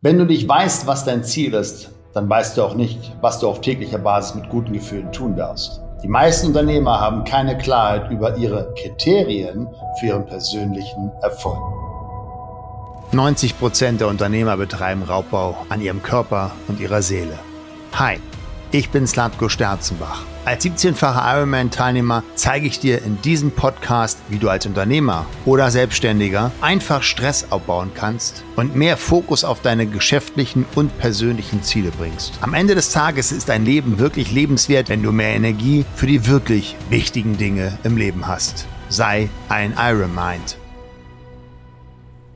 Wenn du nicht weißt, was dein Ziel ist, dann weißt du auch nicht, was du auf täglicher Basis mit guten Gefühlen tun darfst. Die meisten Unternehmer haben keine Klarheit über ihre Kriterien für ihren persönlichen Erfolg. 90 Prozent der Unternehmer betreiben Raubbau an ihrem Körper und ihrer Seele. Hi, ich bin Slatko Sterzenbach. Als 17-facher Ironman-Teilnehmer zeige ich dir in diesem Podcast, wie du als Unternehmer oder Selbstständiger einfach Stress abbauen kannst und mehr Fokus auf deine geschäftlichen und persönlichen Ziele bringst. Am Ende des Tages ist dein Leben wirklich lebenswert, wenn du mehr Energie für die wirklich wichtigen Dinge im Leben hast. Sei ein Ironmind.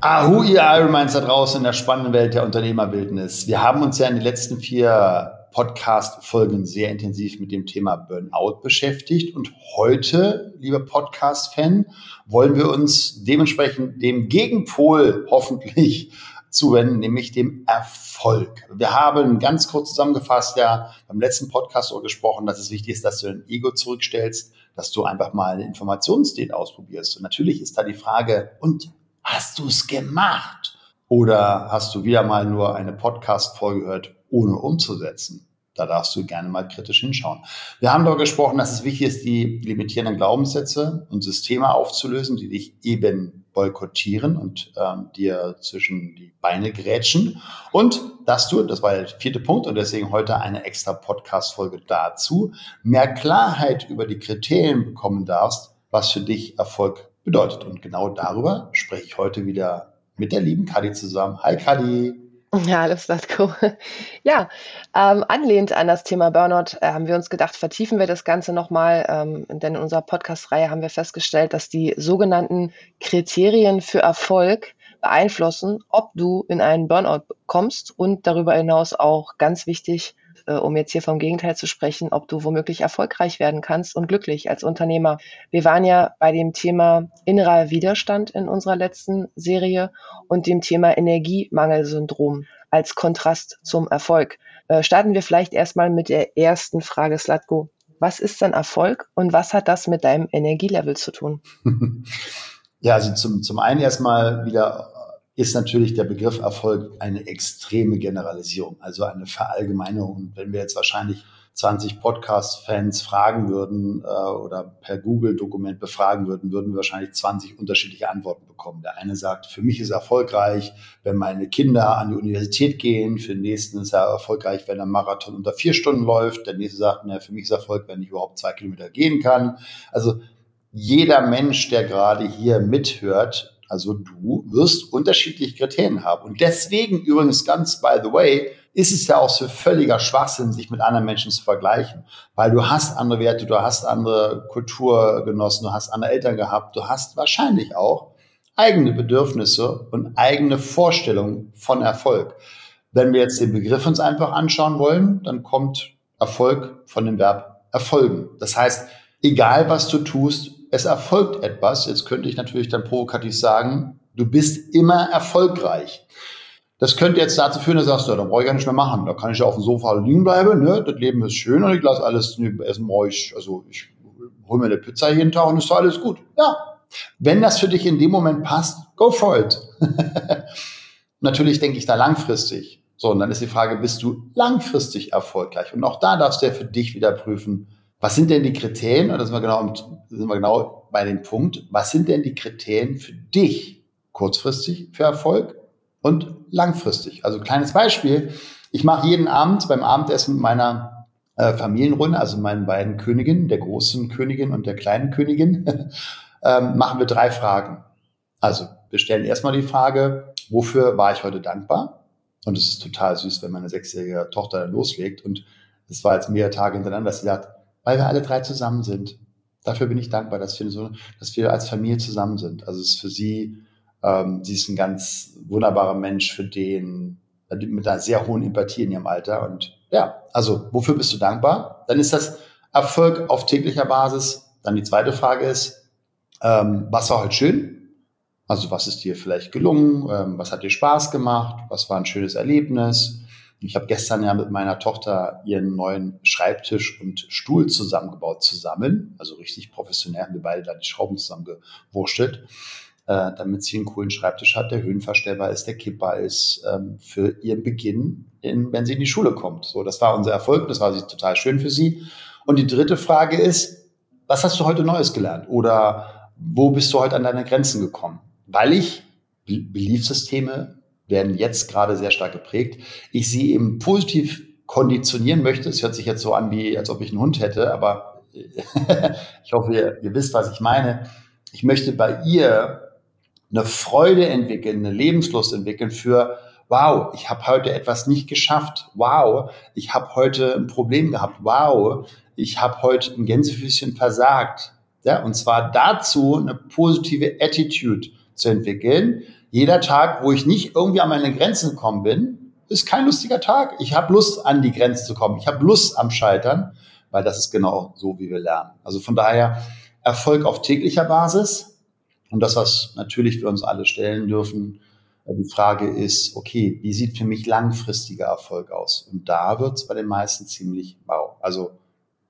Ahu, ihr Ironminds da draußen in der spannenden Welt der Unternehmerwildnis. Wir haben uns ja in den letzten vier Podcast-Folgen sehr intensiv mit dem Thema Burnout beschäftigt. Und heute, lieber Podcast-Fan, wollen wir uns dementsprechend dem Gegenpol hoffentlich zuwenden, nämlich dem Erfolg. Wir haben ganz kurz zusammengefasst ja beim letzten Podcast gesprochen, dass es wichtig ist, dass du dein Ego zurückstellst, dass du einfach mal eine Informationsstate ausprobierst. Und natürlich ist da die Frage, und hast du es gemacht? Oder hast du wieder mal nur eine Podcast-Folge gehört, ohne umzusetzen? Da darfst du gerne mal kritisch hinschauen. Wir haben darüber gesprochen, dass es wichtig ist, die limitierenden Glaubenssätze und Systeme aufzulösen, die dich eben boykottieren und ähm, dir zwischen die Beine grätschen. Und dass du, das war der vierte Punkt und deswegen heute eine extra Podcast-Folge dazu, mehr Klarheit über die Kriterien bekommen darfst, was für dich Erfolg bedeutet. Und genau darüber spreche ich heute wieder mit der lieben Kadi zusammen. Hi Kadi. Ja, alles Latko. Ja, ähm, anlehnt an das Thema Burnout äh, haben wir uns gedacht, vertiefen wir das Ganze nochmal, ähm, denn in unserer Podcast-Reihe haben wir festgestellt, dass die sogenannten Kriterien für Erfolg beeinflussen, ob du in einen Burnout kommst und darüber hinaus auch ganz wichtig, äh, um jetzt hier vom Gegenteil zu sprechen, ob du womöglich erfolgreich werden kannst und glücklich als Unternehmer. Wir waren ja bei dem Thema innerer Widerstand in unserer letzten Serie und dem Thema Energiemangelsyndrom als Kontrast zum Erfolg. Äh, starten wir vielleicht erstmal mit der ersten Frage, Slatko. Was ist denn Erfolg und was hat das mit deinem Energielevel zu tun? Ja, also zum, zum einen erstmal wieder ist natürlich der Begriff Erfolg eine extreme Generalisierung, also eine Verallgemeinerung. Und wenn wir jetzt wahrscheinlich 20 Podcast-Fans fragen würden äh, oder per Google-Dokument befragen würden, würden wir wahrscheinlich 20 unterschiedliche Antworten bekommen. Der eine sagt, für mich ist erfolgreich, wenn meine Kinder an die Universität gehen. Für den nächsten ist er erfolgreich, wenn er Marathon unter vier Stunden läuft. Der nächste sagt, na, für mich ist Erfolg, wenn ich überhaupt zwei Kilometer gehen kann. Also jeder Mensch, der gerade hier mithört, also du wirst unterschiedliche Kriterien haben. Und deswegen übrigens ganz by the way, ist es ja auch so völliger Schwachsinn, sich mit anderen Menschen zu vergleichen. Weil du hast andere Werte, du hast andere Kulturgenossen, du hast andere Eltern gehabt, du hast wahrscheinlich auch eigene Bedürfnisse und eigene Vorstellungen von Erfolg. Wenn wir jetzt den Begriff uns einfach anschauen wollen, dann kommt Erfolg von dem Verb erfolgen. Das heißt, egal was du tust, es erfolgt etwas. Jetzt könnte ich natürlich dann provokativ sagen, du bist immer erfolgreich. Das könnte jetzt dazu führen, dass du sagst, ja, da brauche ich gar nicht mehr machen. Da kann ich ja auf dem Sofa liegen bleiben, ne? Das Leben ist schön und ich lasse alles essen euch. Also ich hole mir eine Pizza jeden Tag und ist doch alles gut. Ja. Wenn das für dich in dem Moment passt, go for it. Natürlich denke ich da langfristig. So, und dann ist die Frage, bist du langfristig erfolgreich? Und auch da darfst du ja für dich wieder prüfen, was sind denn die Kriterien? Und da sind wir genau, sind wir genau bei dem Punkt. Was sind denn die Kriterien für dich kurzfristig für Erfolg und langfristig? Also kleines Beispiel. Ich mache jeden Abend beim Abendessen mit meiner äh, Familienrunde, also meinen beiden Königinnen, der großen Königin und der kleinen Königin, ähm, machen wir drei Fragen. Also wir stellen erstmal die Frage, wofür war ich heute dankbar? Und es ist total süß, wenn meine sechsjährige Tochter dann loslegt. Und es war jetzt mehrere Tage hintereinander, dass sie sagt, weil wir alle drei zusammen sind. Dafür bin ich dankbar, dass wir so, dass wir als Familie zusammen sind. Also es ist für sie, ähm, sie ist ein ganz wunderbarer Mensch, für den mit einer sehr hohen Empathie in ihrem Alter. Und ja, also wofür bist du dankbar? Dann ist das Erfolg auf täglicher Basis. Dann die zweite Frage ist, ähm, was war heute schön? Also was ist dir vielleicht gelungen? Ähm, was hat dir Spaß gemacht? Was war ein schönes Erlebnis? Ich habe gestern ja mit meiner Tochter ihren neuen Schreibtisch und Stuhl zusammengebaut zusammen. Also richtig professionell haben wir beide da die Schrauben zusammengewurschtelt. äh, damit sie einen coolen Schreibtisch hat, der höhenverstellbar ist, der kippbar ist, ähm, für ihren Beginn, in, wenn sie in die Schule kommt. So, das war unser Erfolg, das war total schön für sie. Und die dritte Frage ist, was hast du heute Neues gelernt? Oder wo bist du heute an deine Grenzen gekommen? Weil ich Beliefsysteme werden jetzt gerade sehr stark geprägt. Ich sie eben positiv konditionieren möchte. Es hört sich jetzt so an, wie als ob ich einen Hund hätte, aber ich hoffe, ihr, ihr wisst, was ich meine. Ich möchte bei ihr eine Freude entwickeln, eine Lebenslust entwickeln für, wow, ich habe heute etwas nicht geschafft. Wow, ich habe heute ein Problem gehabt. Wow, ich habe heute ein Gänsefüßchen versagt. Ja, und zwar dazu eine positive Attitude zu entwickeln. Jeder Tag, wo ich nicht irgendwie an meine Grenzen gekommen bin, ist kein lustiger Tag. Ich habe Lust, an die Grenzen zu kommen. Ich habe Lust am Scheitern, weil das ist genau so, wie wir lernen. Also von daher Erfolg auf täglicher Basis. Und das, was natürlich wir uns alle stellen dürfen, die Frage ist, okay, wie sieht für mich langfristiger Erfolg aus? Und da wird es bei den meisten ziemlich mau. Also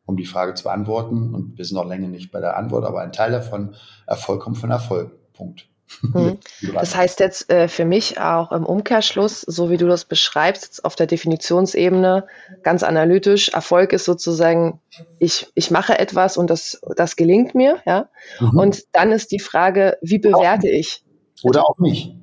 um die Frage zu beantworten. Und wir sind noch länger nicht bei der Antwort, aber ein Teil davon, Erfolg kommt von Erfolg. Punkt. Mhm. Das heißt jetzt äh, für mich auch im Umkehrschluss, so wie du das beschreibst, auf der Definitionsebene, ganz analytisch, Erfolg ist sozusagen, ich, ich mache etwas und das, das gelingt mir, ja. Mhm. Und dann ist die Frage, wie bewerte ich? Oder auch nicht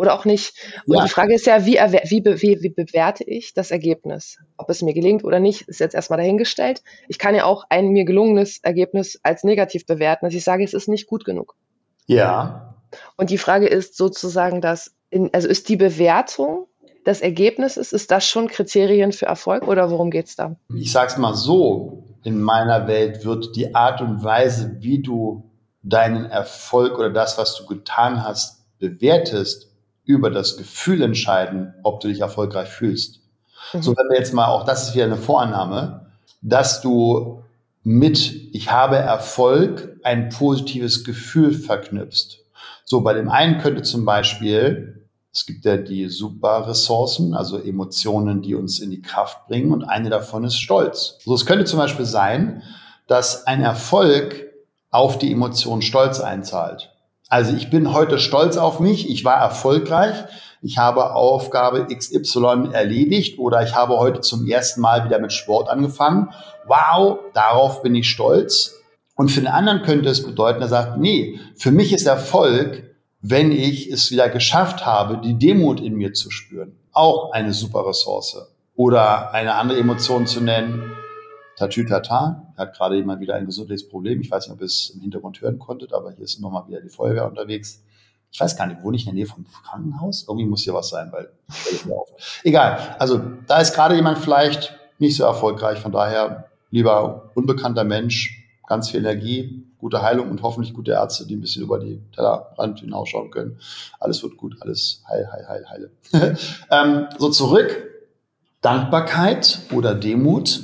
oder auch nicht. Und ja. die Frage ist ja, wie, wie, wie, wie bewerte ich das Ergebnis? Ob es mir gelingt oder nicht, ist jetzt erstmal dahingestellt. Ich kann ja auch ein mir gelungenes Ergebnis als negativ bewerten, dass ich sage, es ist nicht gut genug. Ja. Und die Frage ist sozusagen, dass, in, also ist die Bewertung des Ergebnisses, ist das schon Kriterien für Erfolg oder worum geht es da? Ich sage es mal so, in meiner Welt wird die Art und Weise, wie du deinen Erfolg oder das, was du getan hast, bewertest, über das Gefühl entscheiden, ob du dich erfolgreich fühlst. Mhm. So, wenn wir jetzt mal, auch das ist wieder eine Vorannahme, dass du mit ich habe Erfolg ein positives Gefühl verknüpfst. So, bei dem einen könnte zum Beispiel, es gibt ja die Superressourcen, also Emotionen, die uns in die Kraft bringen und eine davon ist Stolz. So, es könnte zum Beispiel sein, dass ein Erfolg auf die Emotion Stolz einzahlt. Also ich bin heute stolz auf mich, ich war erfolgreich, ich habe Aufgabe XY erledigt oder ich habe heute zum ersten Mal wieder mit Sport angefangen. Wow, darauf bin ich stolz. Und für den anderen könnte es bedeuten, er sagt, nee, für mich ist Erfolg, wenn ich es wieder geschafft habe, die Demut in mir zu spüren. Auch eine super Ressource. Oder eine andere Emotion zu nennen, Tatütata, hat gerade jemand wieder ein gesundheitliches Problem. Ich weiß nicht, ob ihr es im Hintergrund hören konntet, aber hier ist nochmal wieder die Feuerwehr unterwegs. Ich weiß gar nicht, wohne ich in der Nähe vom Krankenhaus? Irgendwie muss hier was sein, weil. Egal. Also da ist gerade jemand vielleicht nicht so erfolgreich. Von daher lieber unbekannter Mensch, ganz viel Energie, gute Heilung und hoffentlich gute Ärzte, die ein bisschen über die Tellerrand hinausschauen können. Alles wird gut, alles heil, heil, heil, heile. ähm, so zurück. Dankbarkeit oder Demut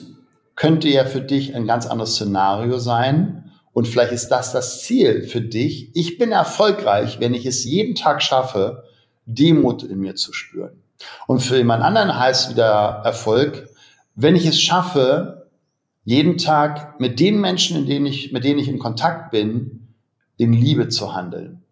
könnte ja für dich ein ganz anderes Szenario sein. Und vielleicht ist das das Ziel für dich. Ich bin erfolgreich, wenn ich es jeden Tag schaffe, Demut in mir zu spüren. Und für jemand anderen heißt wieder Erfolg, wenn ich es schaffe, jeden Tag mit den Menschen, in denen ich, mit denen ich in Kontakt bin, in Liebe zu handeln.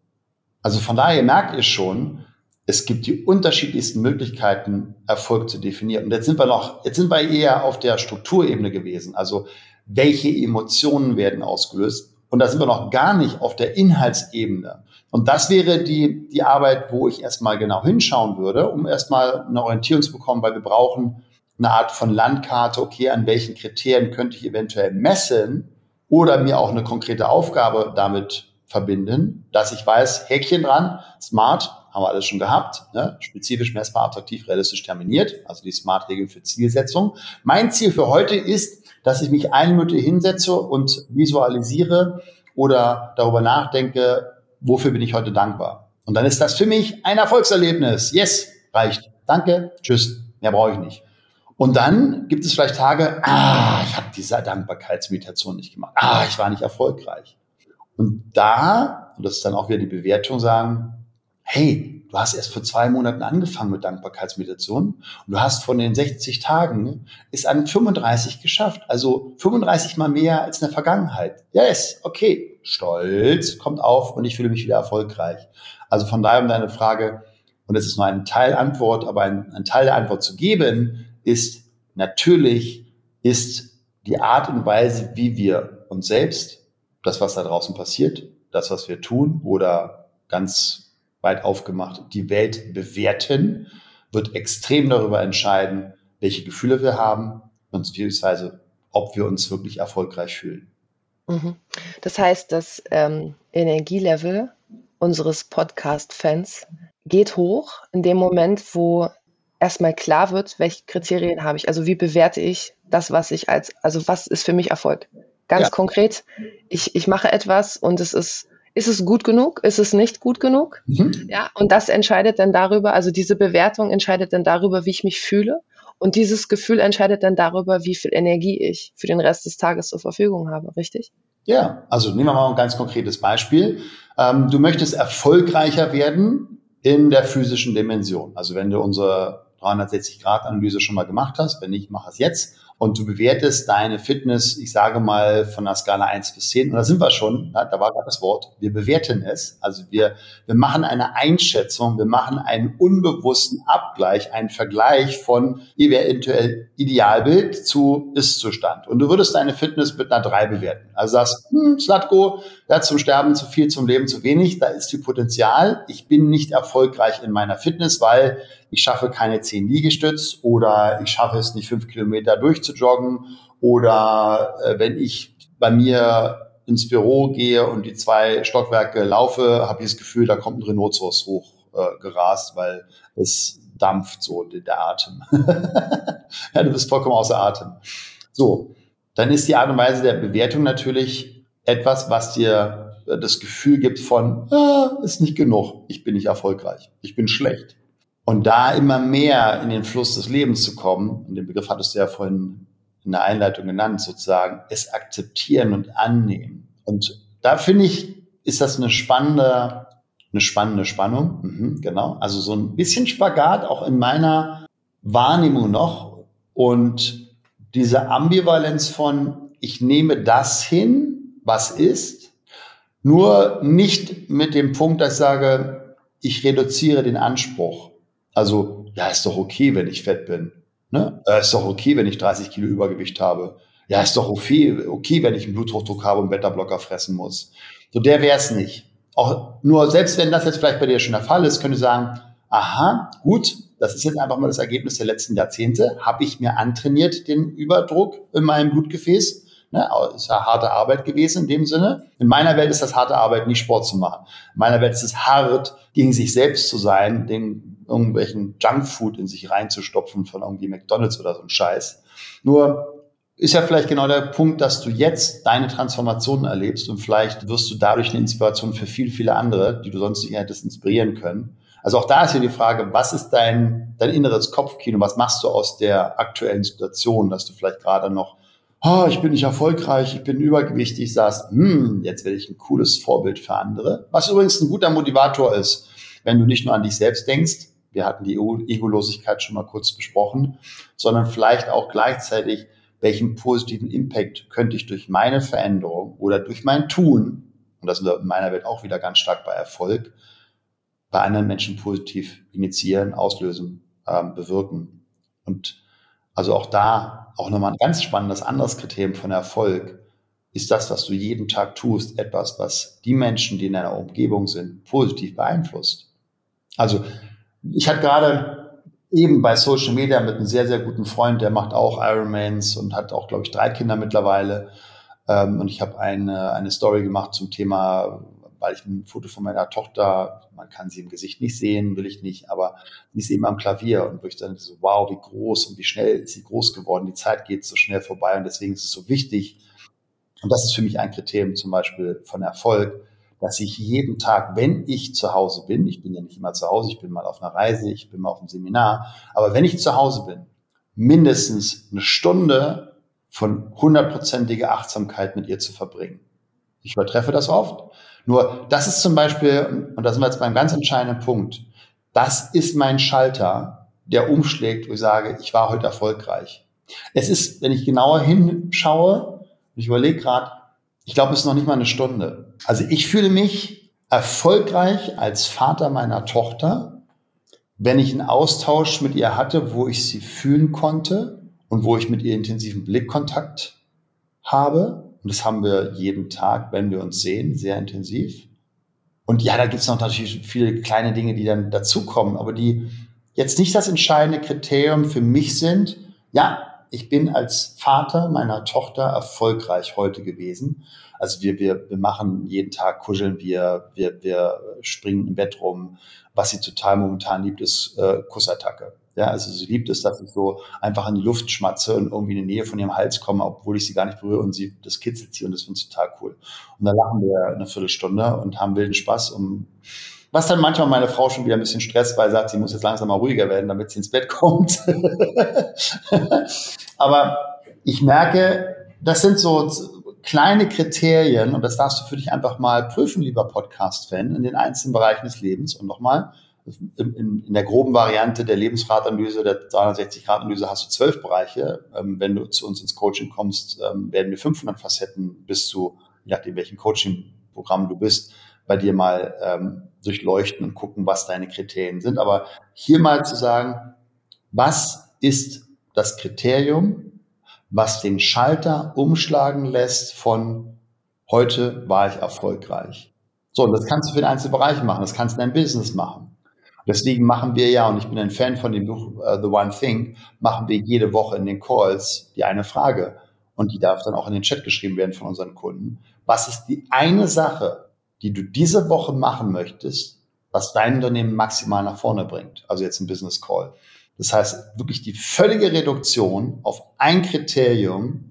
Also von daher merkt ihr schon, es gibt die unterschiedlichsten Möglichkeiten, Erfolg zu definieren. Und jetzt sind wir noch, jetzt sind wir eher auf der Strukturebene gewesen. Also welche Emotionen werden ausgelöst? Und da sind wir noch gar nicht auf der Inhaltsebene. Und das wäre die, die Arbeit, wo ich erstmal genau hinschauen würde, um erstmal eine Orientierung zu bekommen, weil wir brauchen eine Art von Landkarte, okay, an welchen Kriterien könnte ich eventuell messen oder mir auch eine konkrete Aufgabe damit verbinden, dass ich weiß, Häkchen dran, smart, haben wir alles schon gehabt. Ne? Spezifisch, messbar, attraktiv, realistisch terminiert. Also die Smart-Regeln für Zielsetzung. Mein Ziel für heute ist, dass ich mich eine Minute hinsetze und visualisiere oder darüber nachdenke, wofür bin ich heute dankbar. Und dann ist das für mich ein Erfolgserlebnis. Yes, reicht. Danke, tschüss, mehr brauche ich nicht. Und dann gibt es vielleicht Tage, ah, ich habe diese Dankbarkeitsmeditation nicht gemacht. Ah, ich war nicht erfolgreich. Und da, und das ist dann auch wieder die Bewertung, sagen, hey, du hast erst vor zwei Monaten angefangen mit Dankbarkeitsmeditation und du hast von den 60 Tagen ist an 35 geschafft. Also 35 mal mehr als in der Vergangenheit. Yes, okay. Stolz kommt auf und ich fühle mich wieder erfolgreich. Also von daher um deine Frage, und das ist nur eine Teilantwort, aber ein, ein Teil der Antwort zu geben, ist natürlich ist die Art und Weise, wie wir uns selbst, das, was da draußen passiert, das, was wir tun oder ganz weit aufgemacht, die Welt bewerten, wird extrem darüber entscheiden, welche Gefühle wir haben und beziehungsweise ob wir uns wirklich erfolgreich fühlen. Mhm. Das heißt, das ähm, Energielevel unseres Podcast-Fans geht hoch in dem Moment, wo erstmal klar wird, welche Kriterien habe ich. Also wie bewerte ich das, was ich als, also was ist für mich Erfolg? Ganz ja. konkret, ich, ich mache etwas und es ist, ist es gut genug? Ist es nicht gut genug? Mhm. Ja, und das entscheidet dann darüber, also diese Bewertung entscheidet dann darüber, wie ich mich fühle. Und dieses Gefühl entscheidet dann darüber, wie viel Energie ich für den Rest des Tages zur Verfügung habe, richtig? Ja, also nehmen wir mal ein ganz konkretes Beispiel. Ähm, du möchtest erfolgreicher werden in der physischen Dimension. Also wenn du unsere 360-Grad-Analyse schon mal gemacht hast, wenn nicht, mach es jetzt und du bewertest deine Fitness, ich sage mal von der Skala 1 bis 10, und da sind wir schon, da war gerade das Wort, wir bewerten es, also wir, wir machen eine Einschätzung, wir machen einen unbewussten Abgleich, einen Vergleich von eventuell Idealbild zu Ist-Zustand. Und du würdest deine Fitness mit einer 3 bewerten. Also sagst, hm, Slatko, ja, zum Sterben zu viel, zum Leben zu wenig, da ist viel Potenzial. Ich bin nicht erfolgreich in meiner Fitness, weil ich schaffe keine 10 Liegestütz oder ich schaffe es nicht, fünf Kilometer durchzujoggen oder äh, wenn ich bei mir ins Büro gehe und die zwei Stockwerke laufe, habe ich das Gefühl, da kommt ein Rhinoceros hoch äh, gerast, weil es dampft so der Atem. ja, du bist vollkommen außer Atem. So, dann ist die Art und Weise der Bewertung natürlich etwas, was dir äh, das Gefühl gibt von, ah, ist nicht genug, ich bin nicht erfolgreich, ich bin schlecht. Und da immer mehr in den Fluss des Lebens zu kommen, und den Begriff hattest du ja vorhin in der Einleitung genannt, sozusagen, es akzeptieren und annehmen. Und da finde ich, ist das eine spannende, eine spannende Spannung. Mhm, genau. Also so ein bisschen Spagat auch in meiner Wahrnehmung noch. Und diese Ambivalenz von, ich nehme das hin, was ist, nur nicht mit dem Punkt, dass ich sage, ich reduziere den Anspruch. Also, ja, ist doch okay, wenn ich fett bin. Ne? Äh, ist doch okay, wenn ich 30 Kilo Übergewicht habe. Ja, ist doch okay, okay, wenn ich einen Bluthochdruck habe und Beta-Blocker fressen muss. So, der wäre es nicht. Auch nur selbst wenn das jetzt vielleicht bei dir schon der Fall ist, könnte sagen, aha, gut, das ist jetzt einfach mal das Ergebnis der letzten Jahrzehnte. Habe ich mir antrainiert, den Überdruck in meinem Blutgefäß? Ne, ist ja harte Arbeit gewesen in dem Sinne. In meiner Welt ist das harte Arbeit, nicht Sport zu machen. In meiner Welt ist es hart, gegen sich selbst zu sein, den irgendwelchen Junkfood in sich reinzustopfen von irgendwie McDonalds oder so ein Scheiß. Nur ist ja vielleicht genau der Punkt, dass du jetzt deine Transformation erlebst und vielleicht wirst du dadurch eine Inspiration für viele, viele andere, die du sonst nicht hättest inspirieren können. Also auch da ist ja die Frage, was ist dein, dein inneres Kopfkino? Was machst du aus der aktuellen Situation, dass du vielleicht gerade noch oh, ich bin nicht erfolgreich, ich bin übergewichtig, sagst, hm, jetzt werde ich ein cooles Vorbild für andere. Was übrigens ein guter Motivator ist, wenn du nicht nur an dich selbst denkst, wir hatten die Egolosigkeit schon mal kurz besprochen, sondern vielleicht auch gleichzeitig, welchen positiven Impact könnte ich durch meine Veränderung oder durch mein Tun, und das in meiner Welt auch wieder ganz stark bei Erfolg, bei anderen Menschen positiv initiieren, auslösen, ähm, bewirken. Und also auch da, auch nochmal ein ganz spannendes anderes Kriterium von Erfolg, ist das, was du jeden Tag tust, etwas, was die Menschen, die in deiner Umgebung sind, positiv beeinflusst. Also ich hatte gerade eben bei Social Media mit einem sehr, sehr guten Freund, der macht auch Ironmans und hat auch, glaube ich, drei Kinder mittlerweile. Ähm, und ich habe eine, eine Story gemacht zum Thema weil ich ein Foto von meiner Tochter, man kann sie im Gesicht nicht sehen, will ich nicht, aber sie ist eben am Klavier und wo ich dann so, wow, wie groß und wie schnell ist sie groß geworden, die Zeit geht so schnell vorbei und deswegen ist es so wichtig, und das ist für mich ein Kriterium zum Beispiel von Erfolg, dass ich jeden Tag, wenn ich zu Hause bin, ich bin ja nicht immer zu Hause, ich bin mal auf einer Reise, ich bin mal auf einem Seminar, aber wenn ich zu Hause bin, mindestens eine Stunde von hundertprozentiger Achtsamkeit mit ihr zu verbringen. Ich übertreffe das oft. Nur das ist zum Beispiel, und da sind wir jetzt beim ganz entscheidenden Punkt, das ist mein Schalter, der umschlägt, wo ich sage, ich war heute erfolgreich. Es ist, wenn ich genauer hinschaue, ich überlege gerade, ich glaube, es ist noch nicht mal eine Stunde. Also ich fühle mich erfolgreich als Vater meiner Tochter, wenn ich einen Austausch mit ihr hatte, wo ich sie fühlen konnte und wo ich mit ihr intensiven Blickkontakt habe. Und das haben wir jeden Tag, wenn wir uns sehen, sehr intensiv. Und ja, da gibt es noch natürlich viele kleine Dinge, die dann dazukommen, aber die jetzt nicht das entscheidende Kriterium für mich sind. Ja, ich bin als Vater meiner Tochter erfolgreich heute gewesen. Also wir, wir, wir machen jeden Tag, kuscheln wir, wir, wir springen im Bett rum. Was sie total momentan liebt, ist äh, Kussattacke. Ja, also sie liebt es, dass ich so einfach in die Luft schmatze und irgendwie in die Nähe von ihrem Hals komme, obwohl ich sie gar nicht berühre und sie das kitzelt sie und das finde ich total cool. Und dann lachen wir eine Viertelstunde und haben wilden Spaß um was dann manchmal meine Frau schon wieder ein bisschen stresst, weil sie sagt, sie muss jetzt langsam mal ruhiger werden, damit sie ins Bett kommt. Aber ich merke, das sind so kleine Kriterien und das darfst du für dich einfach mal prüfen, lieber Podcast-Fan, in den einzelnen Bereichen des Lebens. Und nochmal, in, der groben Variante der Lebensratanalyse, der 360-Grad-Analyse hast du zwölf Bereiche. Ähm, wenn du zu uns ins Coaching kommst, ähm, werden wir 500 Facetten bis zu, je nachdem welchen Coaching-Programm du bist, bei dir mal ähm, durchleuchten und gucken, was deine Kriterien sind. Aber hier mal zu sagen, was ist das Kriterium, was den Schalter umschlagen lässt von heute war ich erfolgreich. So, und das kannst du für den einzelnen Bereich machen, das kannst du in deinem Business machen. Deswegen machen wir ja, und ich bin ein Fan von dem Buch uh, The One Thing, machen wir jede Woche in den Calls die eine Frage. Und die darf dann auch in den Chat geschrieben werden von unseren Kunden. Was ist die eine Sache, die du diese Woche machen möchtest, was dein Unternehmen maximal nach vorne bringt. Also jetzt ein Business Call. Das heißt, wirklich die völlige Reduktion auf ein Kriterium.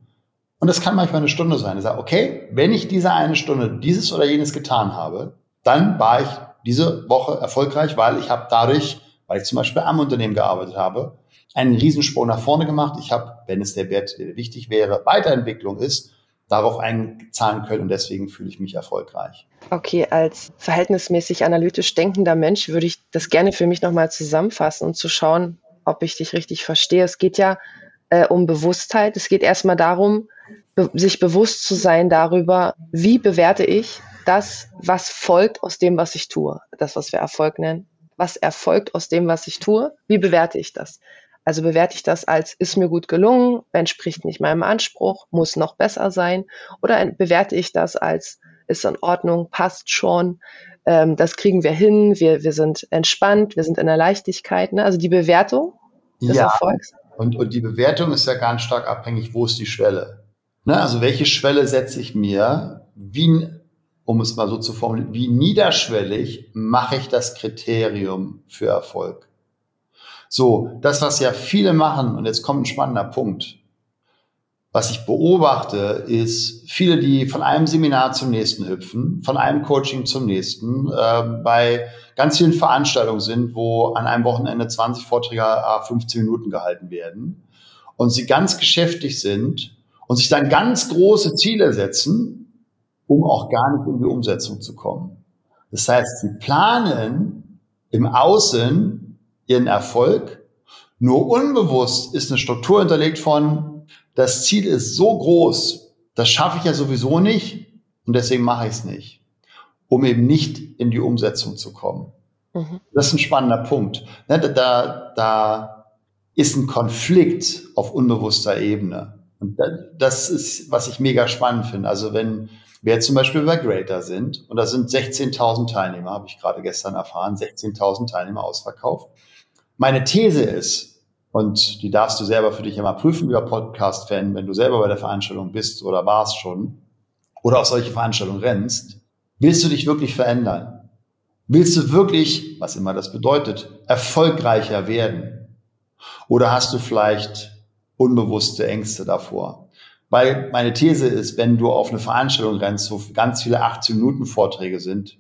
Und das kann manchmal eine Stunde sein. Ich sage, okay, wenn ich diese eine Stunde dieses oder jenes getan habe, dann war ich diese Woche erfolgreich, weil ich habe dadurch, weil ich zum Beispiel am Unternehmen gearbeitet habe, einen Riesensprung nach vorne gemacht. Ich habe, wenn es der Wert der wichtig wäre, Weiterentwicklung ist, darauf einzahlen können und deswegen fühle ich mich erfolgreich. Okay, als verhältnismäßig analytisch denkender Mensch würde ich das gerne für mich nochmal zusammenfassen und zu schauen, ob ich dich richtig verstehe. Es geht ja äh, um Bewusstheit. Es geht erstmal darum, be sich bewusst zu sein darüber, wie bewerte ich das, was folgt aus dem, was ich tue. Das, was wir Erfolg nennen. Was erfolgt aus dem, was ich tue? Wie bewerte ich das? Also bewerte ich das als ist mir gut gelungen, entspricht nicht meinem Anspruch, muss noch besser sein oder bewerte ich das als ist in Ordnung, passt schon, ähm, das kriegen wir hin, wir, wir sind entspannt, wir sind in der Leichtigkeit. Ne? Also die Bewertung des ja, Erfolgs. Und, und die Bewertung ist ja ganz stark abhängig, wo ist die Schwelle. Ne? Also welche Schwelle setze ich mir, wie, um es mal so zu formulieren, wie niederschwellig mache ich das Kriterium für Erfolg? So, das, was ja viele machen, und jetzt kommt ein spannender Punkt. Was ich beobachte, ist viele, die von einem Seminar zum nächsten hüpfen, von einem Coaching zum nächsten, äh, bei ganz vielen Veranstaltungen sind, wo an einem Wochenende 20 Vorträge 15 Minuten gehalten werden und sie ganz geschäftig sind und sich dann ganz große Ziele setzen, um auch gar nicht in die Umsetzung zu kommen. Das heißt, sie planen im Außen ihren Erfolg. Nur unbewusst ist eine Struktur hinterlegt von, das Ziel ist so groß, das schaffe ich ja sowieso nicht und deswegen mache ich es nicht, um eben nicht in die Umsetzung zu kommen. Mhm. Das ist ein spannender Punkt. Ne, da, da ist ein Konflikt auf unbewusster Ebene. Und das ist, was ich mega spannend finde. Also wenn jetzt zum Beispiel bei Greater sind und da sind 16.000 Teilnehmer, habe ich gerade gestern erfahren, 16.000 Teilnehmer ausverkauft. Meine These ist, und die darfst du selber für dich immer prüfen, lieber Podcast-Fan, wenn du selber bei der Veranstaltung bist oder warst schon oder auf solche Veranstaltungen rennst, willst du dich wirklich verändern? Willst du wirklich, was immer das bedeutet, erfolgreicher werden? Oder hast du vielleicht unbewusste Ängste davor? Weil meine These ist, wenn du auf eine Veranstaltung rennst, wo ganz viele 18 Minuten Vorträge sind,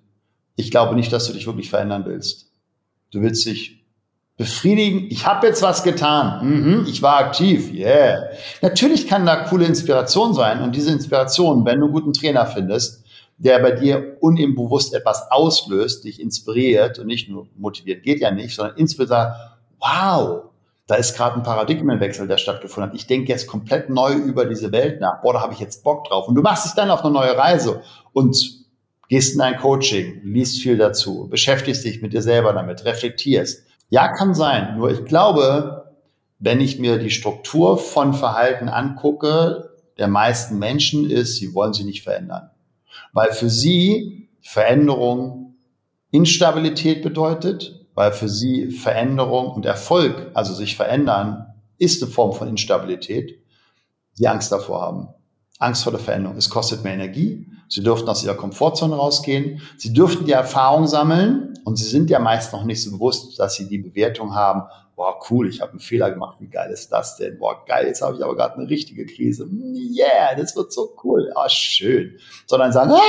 ich glaube nicht, dass du dich wirklich verändern willst. Du willst dich befriedigen. Ich habe jetzt was getan. Mhm, ich war aktiv. Yeah. Natürlich kann da coole Inspiration sein und diese Inspiration, wenn du einen guten Trainer findest, der bei dir unbewusst etwas auslöst, dich inspiriert und nicht nur motiviert, geht ja nicht, sondern insbesondere, wow, da ist gerade ein Paradigmenwechsel, der stattgefunden hat. Ich denke jetzt komplett neu über diese Welt nach. Boah, da habe ich jetzt Bock drauf. Und du machst dich dann auf eine neue Reise und gehst in ein Coaching, liest viel dazu, beschäftigst dich mit dir selber damit, reflektierst. Ja, kann sein. Nur ich glaube, wenn ich mir die Struktur von Verhalten angucke, der meisten Menschen ist, sie wollen sich nicht verändern. Weil für sie Veränderung Instabilität bedeutet, weil für sie Veränderung und Erfolg, also sich verändern, ist eine Form von Instabilität, sie Angst davor haben. Angst vor der Veränderung. Es kostet mehr Energie. Sie dürften aus ihrer Komfortzone rausgehen. Sie dürften die Erfahrung sammeln und sie sind ja meist noch nicht so bewusst, dass sie die Bewertung haben, boah, cool, ich habe einen Fehler gemacht, wie geil ist das denn? Boah, geil, jetzt habe ich aber gerade eine richtige Krise. Yeah, das wird so cool. Ah, schön. Sondern sagen, ah,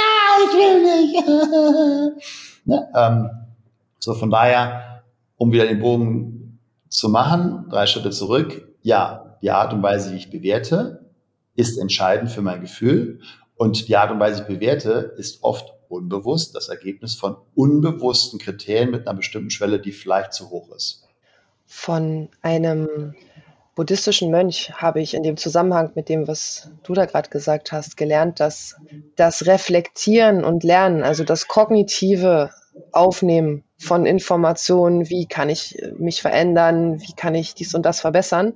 ich will nicht. ne? ähm, so von daher, um wieder den Bogen zu machen, drei Schritte zurück. Ja, die Art und Weise, wie ich bewerte, ist entscheidend für mein Gefühl. Und die Art und Weise, wie ich bewerte, ist oft unbewusst das Ergebnis von unbewussten Kriterien mit einer bestimmten Schwelle, die vielleicht zu hoch ist. Von einem buddhistischen Mönch habe ich in dem Zusammenhang mit dem, was du da gerade gesagt hast, gelernt, dass das Reflektieren und Lernen, also das kognitive Aufnehmen von Informationen, wie kann ich mich verändern, wie kann ich dies und das verbessern,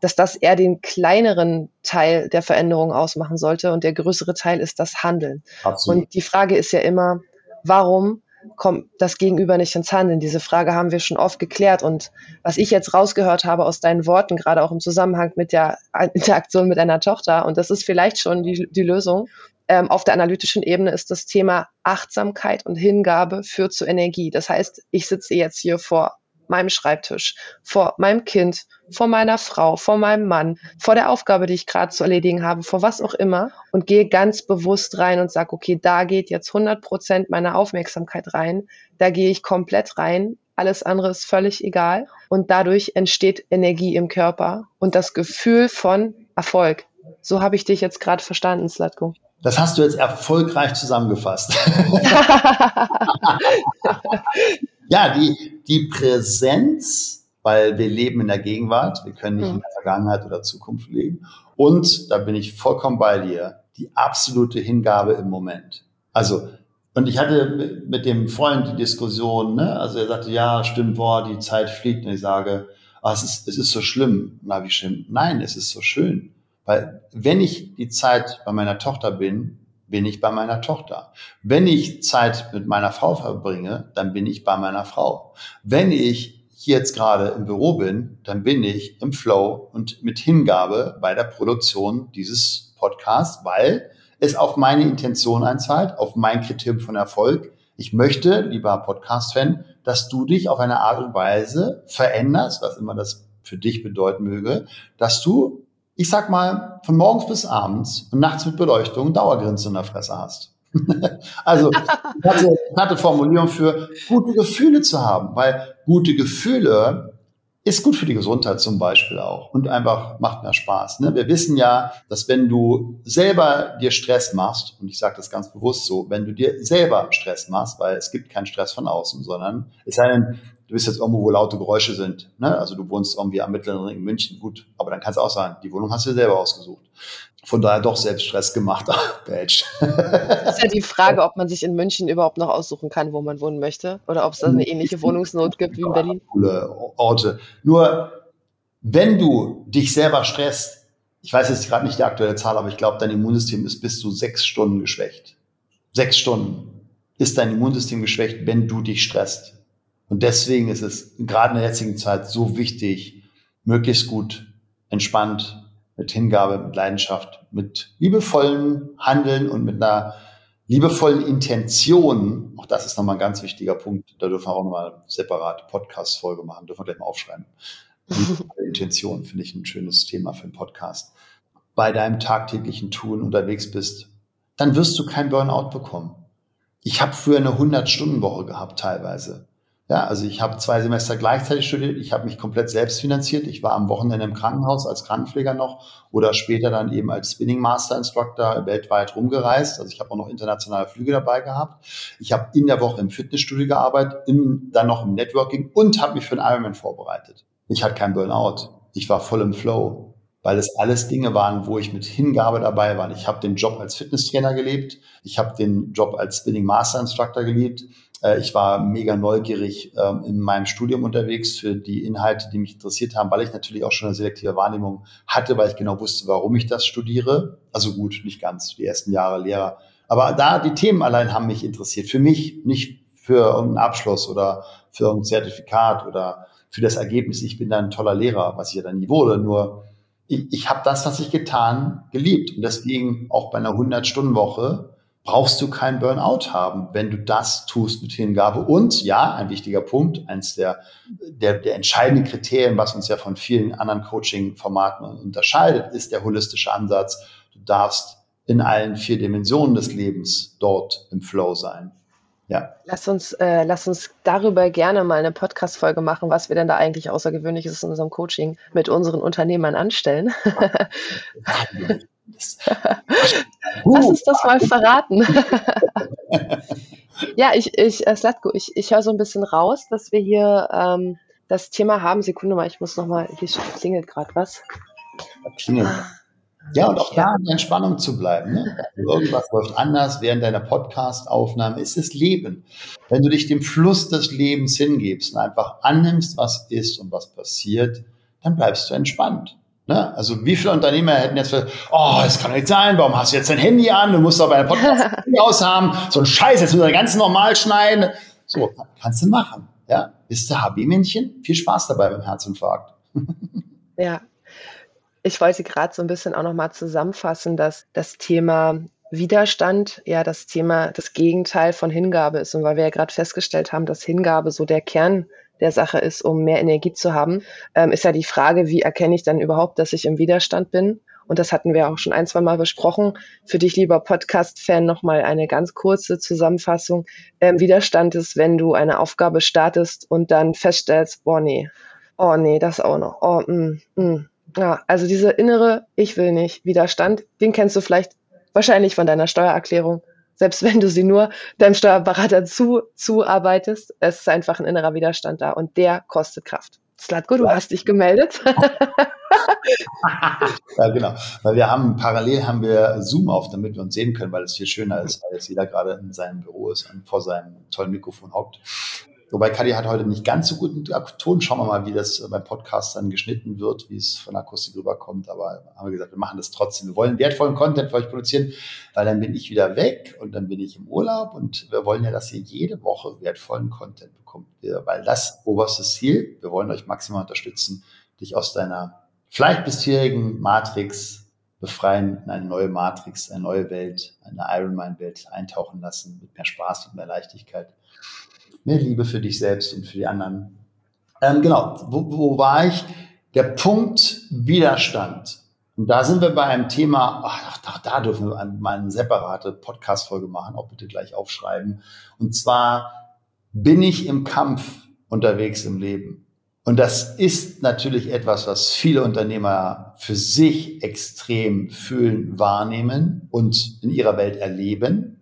dass das eher den kleineren Teil der Veränderung ausmachen sollte und der größere Teil ist das Handeln. Absolut. Und die Frage ist ja immer, warum kommt das Gegenüber nicht ins Handeln? Diese Frage haben wir schon oft geklärt. Und was ich jetzt rausgehört habe aus deinen Worten, gerade auch im Zusammenhang mit der Interaktion mit deiner Tochter, und das ist vielleicht schon die, die Lösung, ähm, auf der analytischen Ebene ist das Thema Achtsamkeit und Hingabe führt zu Energie. Das heißt, ich sitze jetzt hier vor meinem Schreibtisch, vor meinem Kind, vor meiner Frau, vor meinem Mann, vor der Aufgabe, die ich gerade zu erledigen habe, vor was auch immer und gehe ganz bewusst rein und sage, okay, da geht jetzt 100 Prozent meiner Aufmerksamkeit rein, da gehe ich komplett rein, alles andere ist völlig egal und dadurch entsteht Energie im Körper und das Gefühl von Erfolg. So habe ich dich jetzt gerade verstanden, Slatko. Das hast du jetzt erfolgreich zusammengefasst. ja, die, die Präsenz, weil wir leben in der Gegenwart, wir können nicht in der Vergangenheit oder Zukunft leben. Und da bin ich vollkommen bei dir, die absolute Hingabe im Moment. Also, und ich hatte mit dem Freund die Diskussion, ne? also er sagte, ja, stimmt, boah, die Zeit fliegt. Und ich sage, ah, es, ist, es ist so schlimm. Na, wie schlimm? Nein, es ist so schön. Weil wenn ich die Zeit bei meiner Tochter bin, bin ich bei meiner Tochter. Wenn ich Zeit mit meiner Frau verbringe, dann bin ich bei meiner Frau. Wenn ich jetzt gerade im Büro bin, dann bin ich im Flow und mit Hingabe bei der Produktion dieses Podcasts, weil es auf meine Intention einzahlt, auf mein Kriterium von Erfolg. Ich möchte, lieber Podcast-Fan, dass du dich auf eine Art und Weise veränderst, was immer das für dich bedeuten möge, dass du ich sag mal, von morgens bis abends und nachts mit Beleuchtung Dauergrinsen in der Fresse hast. also, hatte, hatte Formulierung für gute Gefühle zu haben, weil gute Gefühle ist gut für die Gesundheit zum Beispiel auch und einfach macht mehr Spaß. Ne? Wir wissen ja, dass wenn du selber dir Stress machst, und ich sage das ganz bewusst so, wenn du dir selber Stress machst, weil es gibt keinen Stress von außen, sondern es sei denn, du bist jetzt irgendwo, wo laute Geräusche sind. Ne? Also du wohnst irgendwie am Mittleren Ring in München, gut, aber dann kann es auch sein, die Wohnung hast du dir selber ausgesucht. Von daher doch selbst Stress gemacht. Badge. ist ja die Frage, ob man sich in München überhaupt noch aussuchen kann, wo man wohnen möchte, oder ob es da eine ähnliche Wohnungsnot gibt wie in Berlin. Coole Orte. Nur wenn du dich selber stresst, ich weiß jetzt gerade nicht die aktuelle Zahl, aber ich glaube, dein Immunsystem ist bis zu sechs Stunden geschwächt. Sechs Stunden ist dein Immunsystem geschwächt, wenn du dich stresst. Und deswegen ist es gerade in der jetzigen Zeit so wichtig, möglichst gut, entspannt, mit Hingabe, mit Leidenschaft, mit liebevollen Handeln und mit einer liebevollen Intention, auch das ist nochmal ein ganz wichtiger Punkt, da dürfen wir auch nochmal eine separate Podcast-Folge machen, dürfen wir gleich mal aufschreiben. Intention finde ich ein schönes Thema für einen Podcast. Bei deinem tagtäglichen Tun unterwegs bist, dann wirst du kein Burnout bekommen. Ich habe früher eine 100-Stunden-Woche gehabt teilweise. Ja, also ich habe zwei Semester gleichzeitig studiert. Ich habe mich komplett selbst finanziert. Ich war am Wochenende im Krankenhaus als Krankenpfleger noch oder später dann eben als Spinning Master Instructor weltweit rumgereist. Also ich habe auch noch internationale Flüge dabei gehabt. Ich habe in der Woche im Fitnessstudio gearbeitet, in, dann noch im Networking und habe mich für einen Ironman vorbereitet. Ich hatte kein Burnout. Ich war voll im Flow, weil es alles Dinge waren, wo ich mit Hingabe dabei war. Ich habe den Job als Fitnesstrainer gelebt. Ich habe den Job als Spinning Master Instructor gelebt. Äh, ich war mega neugierig ähm, in meinem Studium unterwegs für die Inhalte, die mich interessiert haben, weil ich natürlich auch schon eine selektive Wahrnehmung hatte, weil ich genau wusste, warum ich das studiere. Also gut, nicht ganz, die ersten Jahre Lehrer. Aber da, die Themen allein haben mich interessiert. Für mich, nicht für irgendeinen Abschluss oder für irgendein Zertifikat oder für das Ergebnis, ich bin da ein toller Lehrer, was ich ja dann nie wurde. Nur ich, ich habe das, was ich getan, geliebt. Und deswegen auch bei einer 100-Stunden-Woche brauchst du kein Burnout haben, wenn du das tust mit Hingabe. Und ja, ein wichtiger Punkt, eins der, der, der entscheidenden Kriterien, was uns ja von vielen anderen Coaching-Formaten unterscheidet, ist der holistische Ansatz. Du darfst in allen vier Dimensionen des Lebens dort im Flow sein. Ja. Lass uns, äh, lass uns darüber gerne mal eine Podcast-Folge machen, was wir denn da eigentlich Außergewöhnliches in unserem Coaching mit unseren Unternehmern anstellen. Lass uns das mal verraten. ja, ich, ich, äh, Slatko, ich, ich höre so ein bisschen raus, dass wir hier ähm, das Thema haben. Sekunde mal, ich muss noch mal, hier klingelt gerade was. Klingelt. Ja, und auch da in Entspannung zu bleiben. Ne? Irgendwas läuft anders während deiner Podcast-Aufnahme. Es ist Leben. Wenn du dich dem Fluss des Lebens hingibst und einfach annimmst, was ist und was passiert, dann bleibst du entspannt. Ne? Also wie viele Unternehmer hätten jetzt, oh, das kann nicht sein, warum hast du jetzt dein Handy an, du musst doch bei der Podcast aus haben, so ein Scheiß, jetzt müssen wir ganz normal schneiden. So, kannst du machen. Ja, bist du HB-Männchen? Viel Spaß dabei beim Herzinfarkt. ja, ich wollte gerade so ein bisschen auch nochmal zusammenfassen, dass das Thema Widerstand ja das Thema, das Gegenteil von Hingabe ist. Und weil wir ja gerade festgestellt haben, dass Hingabe so der Kern der Sache ist, um mehr Energie zu haben, ähm, ist ja die Frage, wie erkenne ich dann überhaupt, dass ich im Widerstand bin? Und das hatten wir auch schon ein, zwei Mal besprochen. Für dich, lieber Podcast-Fan, nochmal eine ganz kurze Zusammenfassung. Ähm, Widerstand ist, wenn du eine Aufgabe startest und dann feststellst, boah, nee, oh nee, das auch noch, oh, mm, mm. Ja, also diese innere Ich will nicht Widerstand, den kennst du vielleicht wahrscheinlich von deiner Steuererklärung selbst wenn du sie nur deinem Steuerberater zu, zuarbeitest, es ist einfach ein innerer Widerstand da und der kostet Kraft. Slatko, du hast dich gemeldet. ja, genau. Weil wir haben parallel haben wir Zoom auf, damit wir uns sehen können, weil es viel schöner ist, weil jetzt jeder gerade in seinem Büro ist und vor seinem tollen Mikrofon hockt. Wobei Kadi hat heute nicht ganz so guten Ton. Schauen wir mal, wie das beim Podcast dann geschnitten wird, wie es von Akustik rüberkommt. Aber haben wir gesagt, wir machen das trotzdem. Wir wollen wertvollen Content für euch produzieren, weil dann bin ich wieder weg und dann bin ich im Urlaub und wir wollen ja, dass ihr jede Woche wertvollen Content bekommt. Weil das oberste Ziel, wir wollen euch maximal unterstützen, dich aus deiner vielleicht bisherigen Matrix befreien, in eine neue Matrix, eine neue Welt, eine Ironman-Welt eintauchen lassen mit mehr Spaß und mehr Leichtigkeit mehr Liebe für dich selbst und für die anderen. Ähm, genau, wo, wo war ich? Der Punkt Widerstand. Und da sind wir bei einem Thema, ach, da, da dürfen wir mal eine separate Podcast-Folge machen, auch bitte gleich aufschreiben. Und zwar bin ich im Kampf unterwegs im Leben. Und das ist natürlich etwas, was viele Unternehmer für sich extrem fühlen, wahrnehmen und in ihrer Welt erleben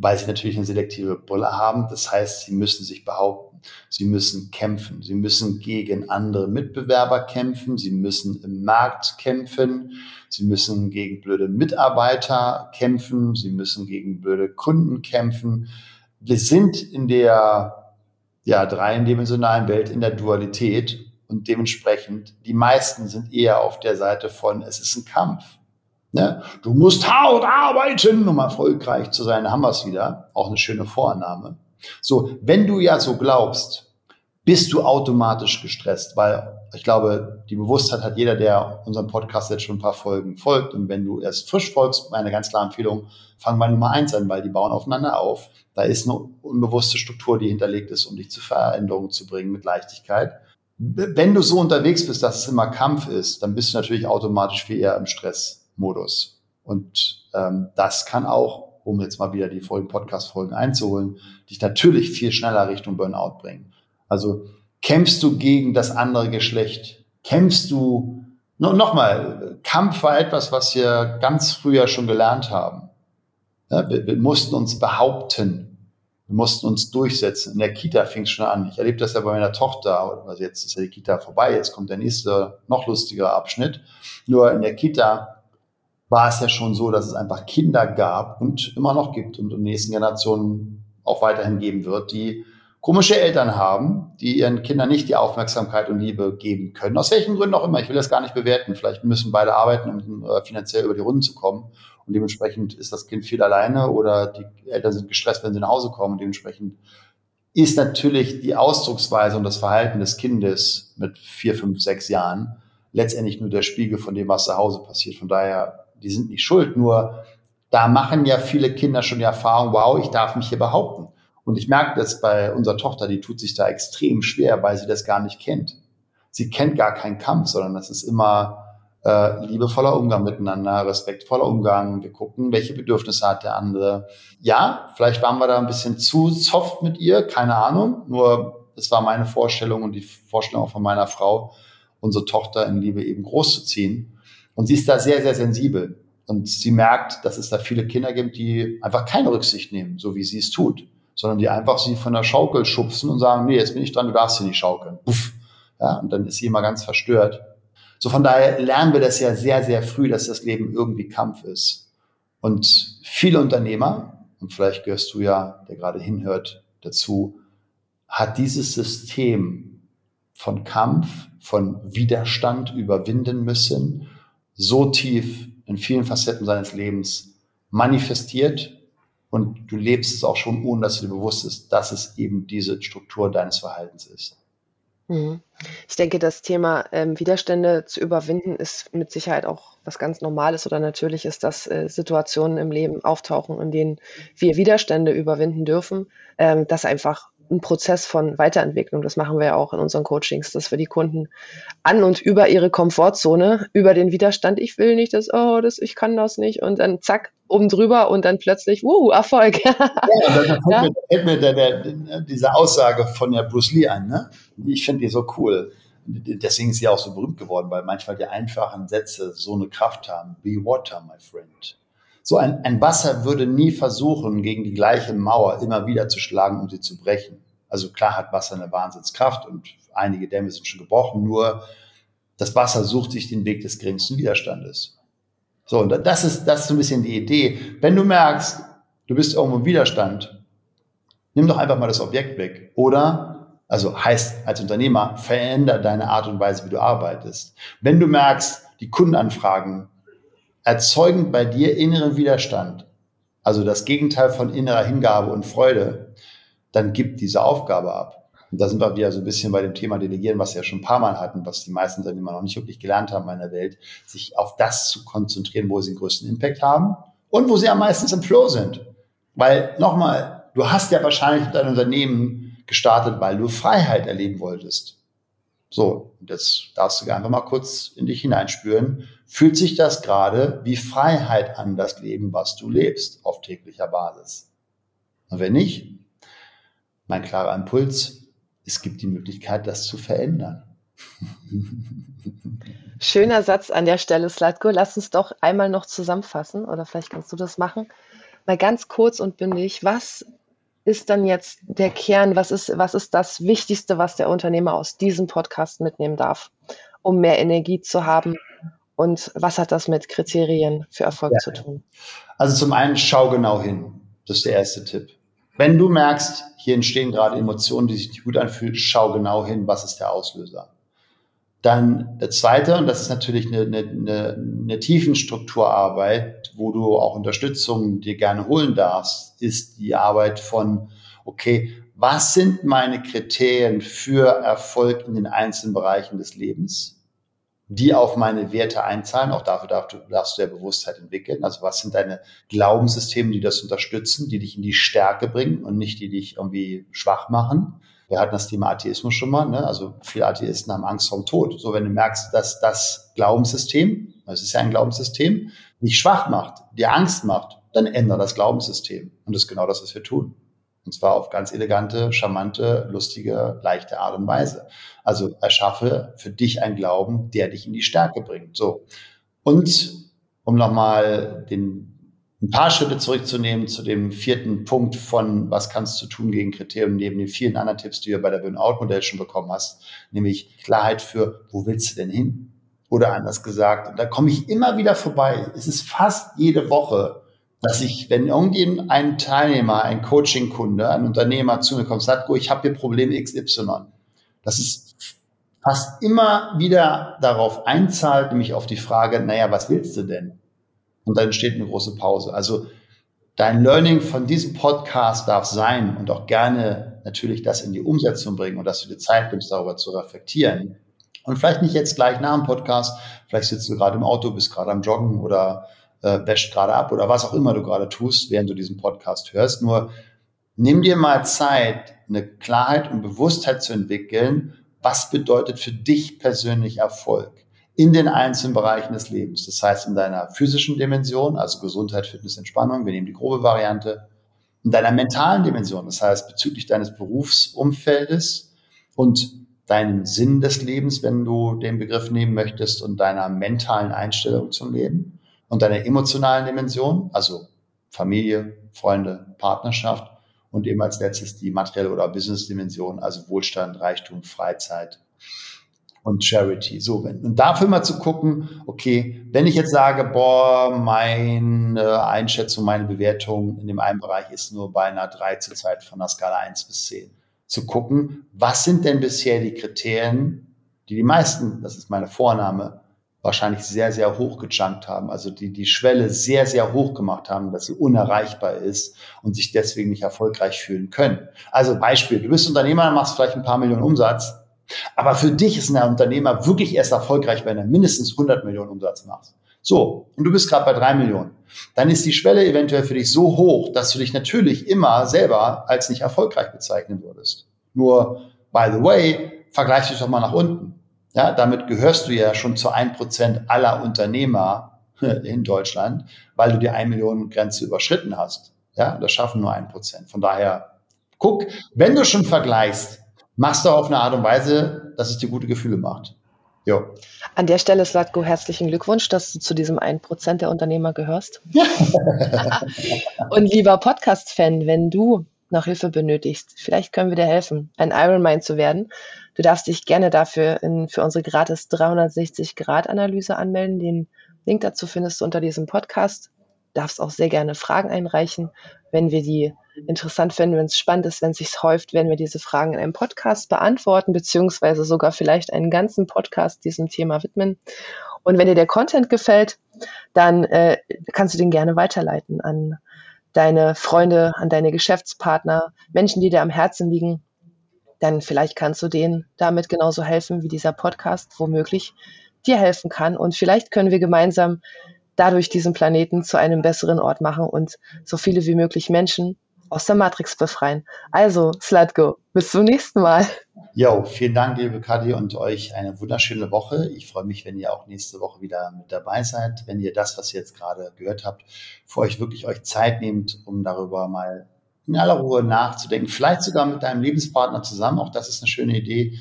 weil sie natürlich eine selektive Brille haben. Das heißt, sie müssen sich behaupten, sie müssen kämpfen, sie müssen gegen andere Mitbewerber kämpfen, sie müssen im Markt kämpfen, sie müssen gegen blöde Mitarbeiter kämpfen, sie müssen gegen blöde Kunden kämpfen. Wir sind in der ja, dreidimensionalen Welt in der Dualität und dementsprechend die meisten sind eher auf der Seite von, es ist ein Kampf. Ne? Du musst hart arbeiten, um erfolgreich zu sein. Da haben wir es wieder. Auch eine schöne Vorannahme. So, wenn du ja so glaubst, bist du automatisch gestresst, weil ich glaube, die Bewusstheit hat jeder, der unserem Podcast jetzt schon ein paar Folgen folgt. Und wenn du erst frisch folgst, meine ganz klare Empfehlung, fang bei Nummer eins an, weil die bauen aufeinander auf. Da ist eine unbewusste Struktur, die hinterlegt ist, um dich zu Veränderungen zu bringen mit Leichtigkeit. Wenn du so unterwegs bist, dass es immer Kampf ist, dann bist du natürlich automatisch viel eher im Stress. Modus. Und ähm, das kann auch, um jetzt mal wieder die Folgen, Podcast-Folgen einzuholen, dich natürlich viel schneller Richtung Burnout bringen. Also kämpfst du gegen das andere Geschlecht? Kämpfst du, no, nochmal, Kampf war etwas, was wir ganz früher schon gelernt haben. Ja, wir, wir mussten uns behaupten. Wir mussten uns durchsetzen. In der Kita fing es schon an. Ich erlebe das ja bei meiner Tochter. Also jetzt ist ja die Kita vorbei. Jetzt kommt der nächste, noch lustigere Abschnitt. Nur in der Kita war es ja schon so, dass es einfach Kinder gab und immer noch gibt und in den nächsten Generationen auch weiterhin geben wird, die komische Eltern haben, die ihren Kindern nicht die Aufmerksamkeit und Liebe geben können. Aus welchen Gründen auch immer. Ich will das gar nicht bewerten. Vielleicht müssen beide arbeiten, um äh, finanziell über die Runden zu kommen. Und dementsprechend ist das Kind viel alleine oder die Eltern sind gestresst, wenn sie nach Hause kommen. Und dementsprechend ist natürlich die Ausdrucksweise und das Verhalten des Kindes mit vier, fünf, sechs Jahren letztendlich nur der Spiegel von dem, was zu Hause passiert. Von daher die sind nicht schuld, nur da machen ja viele Kinder schon die Erfahrung, wow, ich darf mich hier behaupten. Und ich merke das bei unserer Tochter, die tut sich da extrem schwer, weil sie das gar nicht kennt. Sie kennt gar keinen Kampf, sondern das ist immer äh, liebevoller Umgang miteinander, respektvoller Umgang. Wir gucken, welche Bedürfnisse hat der andere. Ja, vielleicht waren wir da ein bisschen zu soft mit ihr, keine Ahnung. Nur es war meine Vorstellung und die Vorstellung auch von meiner Frau, unsere Tochter in Liebe eben groß zu ziehen. Und sie ist da sehr, sehr sensibel. Und sie merkt, dass es da viele Kinder gibt, die einfach keine Rücksicht nehmen, so wie sie es tut, sondern die einfach sie von der Schaukel schubsen und sagen, nee, jetzt bin ich dran, du darfst sie nicht schaukeln. Puff. Ja, und dann ist sie immer ganz verstört. So von daher lernen wir das ja sehr, sehr früh, dass das Leben irgendwie Kampf ist. Und viele Unternehmer, und vielleicht gehörst du ja, der gerade hinhört, dazu, hat dieses System von Kampf, von Widerstand überwinden müssen so tief in vielen Facetten seines Lebens manifestiert und du lebst es auch schon, ohne dass du dir bewusst ist, dass es eben diese Struktur deines Verhaltens ist. Mhm. Ich denke, das Thema ähm, Widerstände zu überwinden ist mit Sicherheit auch was ganz Normales oder Natürliches, dass äh, Situationen im Leben auftauchen, in denen wir Widerstände überwinden dürfen, ähm, dass einfach ein Prozess von Weiterentwicklung. Das machen wir ja auch in unseren Coachings, dass wir die Kunden an und über ihre Komfortzone, über den Widerstand, ich will nicht, das, oh, das, ich kann das nicht, und dann zack, oben drüber und dann plötzlich, wuh, Erfolg. ja, da fällt ja. mir, fällt mir der, der, diese Aussage von der Bruce Lee ein, ne? Ich finde die so cool. Deswegen ist sie auch so berühmt geworden, weil manchmal die einfachen Sätze so eine Kraft haben. Be water, my friend. So ein, ein Wasser würde nie versuchen, gegen die gleiche Mauer immer wieder zu schlagen, um sie zu brechen. Also klar hat Wasser eine Wahnsinnskraft und einige Dämme sind schon gebrochen, nur das Wasser sucht sich den Weg des geringsten Widerstandes. So, und das ist, das ist so ein bisschen die Idee. Wenn du merkst, du bist irgendwo im Widerstand, nimm doch einfach mal das Objekt weg. Oder, also heißt als Unternehmer, veränder deine Art und Weise, wie du arbeitest. Wenn du merkst, die Kundenanfragen erzeugen bei dir inneren Widerstand, also das Gegenteil von innerer Hingabe und Freude, dann gib diese Aufgabe ab. Und da sind wir wieder so ein bisschen bei dem Thema Delegieren, was wir ja schon ein paar Mal hatten, was die meisten Unternehmer noch nicht wirklich gelernt haben in der Welt, sich auf das zu konzentrieren, wo sie den größten Impact haben und wo sie am meisten im Flow sind. Weil nochmal, du hast ja wahrscheinlich dein Unternehmen gestartet, weil du Freiheit erleben wolltest. So, jetzt darfst du einfach mal kurz in dich hineinspüren. Fühlt sich das gerade wie Freiheit an, das Leben, was du lebst, auf täglicher Basis? Und wenn nicht, mein klarer Impuls, es gibt die Möglichkeit, das zu verändern. Schöner Satz an der Stelle, Slatko. Lass uns doch einmal noch zusammenfassen, oder vielleicht kannst du das machen. Mal ganz kurz und bündig, was ist dann jetzt der Kern? Was ist, was ist das Wichtigste, was der Unternehmer aus diesem Podcast mitnehmen darf, um mehr Energie zu haben? Und was hat das mit Kriterien für Erfolg ja. zu tun? Also zum einen schau genau hin. Das ist der erste Tipp. Wenn du merkst, hier entstehen gerade Emotionen, die sich nicht gut anfühlen, schau genau hin, was ist der Auslöser. Dann der zweite, und das ist natürlich eine, eine, eine, eine Tiefenstrukturarbeit, wo du auch Unterstützung dir gerne holen darfst, ist die Arbeit von, okay, was sind meine Kriterien für Erfolg in den einzelnen Bereichen des Lebens? Die auf meine Werte einzahlen. Auch dafür darfst du, darfst du ja Bewusstheit entwickeln. Also was sind deine Glaubenssysteme, die das unterstützen, die dich in die Stärke bringen und nicht die dich irgendwie schwach machen. Wir hatten das Thema Atheismus schon mal. Ne? Also viele Atheisten haben Angst vor dem Tod. So, wenn du merkst, dass das Glaubenssystem, das ist ja ein Glaubenssystem, dich schwach macht, dir Angst macht, dann ändere das Glaubenssystem. Und das ist genau das, was wir tun. Und zwar auf ganz elegante, charmante, lustige, leichte Art und Weise. Also erschaffe für dich einen Glauben, der dich in die Stärke bringt. So. Und um nochmal den ein paar Schritte zurückzunehmen zu dem vierten Punkt von was kannst du tun gegen Kriterien neben den vielen anderen Tipps, die du bei der Burnout-Modell schon bekommen hast, nämlich Klarheit für, wo willst du denn hin? Oder anders gesagt, und da komme ich immer wieder vorbei. Es ist fast jede Woche, dass ich, wenn irgendjemand ein Teilnehmer, ein Coaching-Kunde, ein Unternehmer zu mir kommt, sagt, ich habe hier Problem XY. Das ist fast immer wieder darauf einzahlt, nämlich auf die Frage, naja, was willst du denn? Und dann entsteht eine große Pause. Also dein Learning von diesem Podcast darf sein und auch gerne natürlich das in die Umsetzung bringen und dass du dir Zeit nimmst, darüber zu reflektieren. Und vielleicht nicht jetzt gleich nach dem Podcast, vielleicht sitzt du gerade im Auto, bist gerade am Joggen oder äh, wäscht gerade ab oder was auch immer du gerade tust, während du diesen Podcast hörst. Nur nimm dir mal Zeit, eine Klarheit und Bewusstheit zu entwickeln, was bedeutet für dich persönlich Erfolg in den einzelnen Bereichen des Lebens. Das heißt, in deiner physischen Dimension, also Gesundheit, Fitness, Entspannung, wir nehmen die grobe Variante, in deiner mentalen Dimension, das heißt bezüglich deines Berufsumfeldes und deinem Sinn des Lebens, wenn du den Begriff nehmen möchtest, und deiner mentalen Einstellung zum Leben und deiner emotionalen Dimension, also Familie, Freunde, Partnerschaft und eben als letztes die materielle oder Business-Dimension, also Wohlstand, Reichtum, Freizeit und Charity. So, wenn, und dafür mal zu gucken, okay, wenn ich jetzt sage, boah, meine Einschätzung, meine Bewertung in dem einen Bereich ist nur bei einer 3 zur Zeit von einer Skala 1 bis 10, zu gucken, was sind denn bisher die Kriterien, die die meisten, das ist meine Vorname, wahrscheinlich sehr, sehr hoch gejunkt haben, also die die Schwelle sehr, sehr hoch gemacht haben, dass sie unerreichbar ist und sich deswegen nicht erfolgreich fühlen können. Also Beispiel, du bist Unternehmer, machst vielleicht ein paar Millionen Umsatz, aber für dich ist ein Unternehmer wirklich erst erfolgreich, wenn er mindestens 100 Millionen Umsatz macht. So, und du bist gerade bei drei Millionen. Dann ist die Schwelle eventuell für dich so hoch, dass du dich natürlich immer selber als nicht erfolgreich bezeichnen würdest. Nur, by the way, vergleich dich doch mal nach unten. Ja, damit gehörst du ja schon zu ein Prozent aller Unternehmer in Deutschland, weil du die 1 Millionen Grenze überschritten hast. Ja, das schaffen nur ein Prozent. Von daher, guck, wenn du schon vergleichst, machst du auf eine Art und Weise, dass es dir gute Gefühle macht. Jo. An der Stelle, Slatko, herzlichen Glückwunsch, dass du zu diesem 1% der Unternehmer gehörst. und lieber Podcast-Fan, wenn du noch Hilfe benötigst, vielleicht können wir dir helfen, ein Ironmind zu werden. Du darfst dich gerne dafür in, für unsere gratis 360-Grad-Analyse anmelden. Den Link dazu findest du unter diesem Podcast. Du darfst auch sehr gerne Fragen einreichen, wenn wir die interessant finden, wenn es spannend ist, wenn es sich häuft, werden wir diese Fragen in einem Podcast beantworten, beziehungsweise sogar vielleicht einen ganzen Podcast diesem Thema widmen. Und wenn dir der Content gefällt, dann äh, kannst du den gerne weiterleiten an deine Freunde, an deine Geschäftspartner, Menschen, die dir am Herzen liegen. Dann vielleicht kannst du denen damit genauso helfen, wie dieser Podcast womöglich dir helfen kann. Und vielleicht können wir gemeinsam dadurch diesen Planeten zu einem besseren Ort machen und so viele wie möglich Menschen aus der Matrix befreien. Also, Slatko, bis zum nächsten Mal. Jo, vielen Dank, liebe Kadi, und euch eine wunderschöne Woche. Ich freue mich, wenn ihr auch nächste Woche wieder mit dabei seid, wenn ihr das, was ihr jetzt gerade gehört habt, für euch wirklich euch Zeit nehmt, um darüber mal in aller Ruhe nachzudenken. Vielleicht sogar mit deinem Lebenspartner zusammen. Auch das ist eine schöne Idee.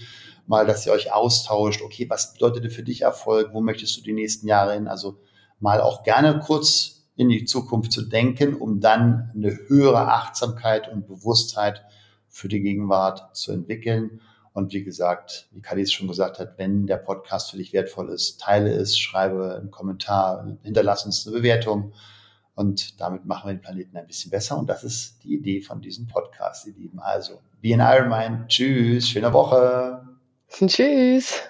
Mal, dass ihr euch austauscht. Okay, was bedeutet für dich Erfolg? Wo möchtest du die nächsten Jahre hin? Also mal auch gerne kurz in die Zukunft zu denken, um dann eine höhere Achtsamkeit und Bewusstheit für die Gegenwart zu entwickeln. Und wie gesagt, wie Kadi es schon gesagt hat, wenn der Podcast für dich wertvoll ist, teile es, schreibe einen Kommentar, hinterlass uns eine Bewertung. Und damit machen wir den Planeten ein bisschen besser. Und das ist die Idee von diesem Podcast, ihr Lieben. Also, wie in Iron Mind. Tschüss, schöne Woche. Tschüss.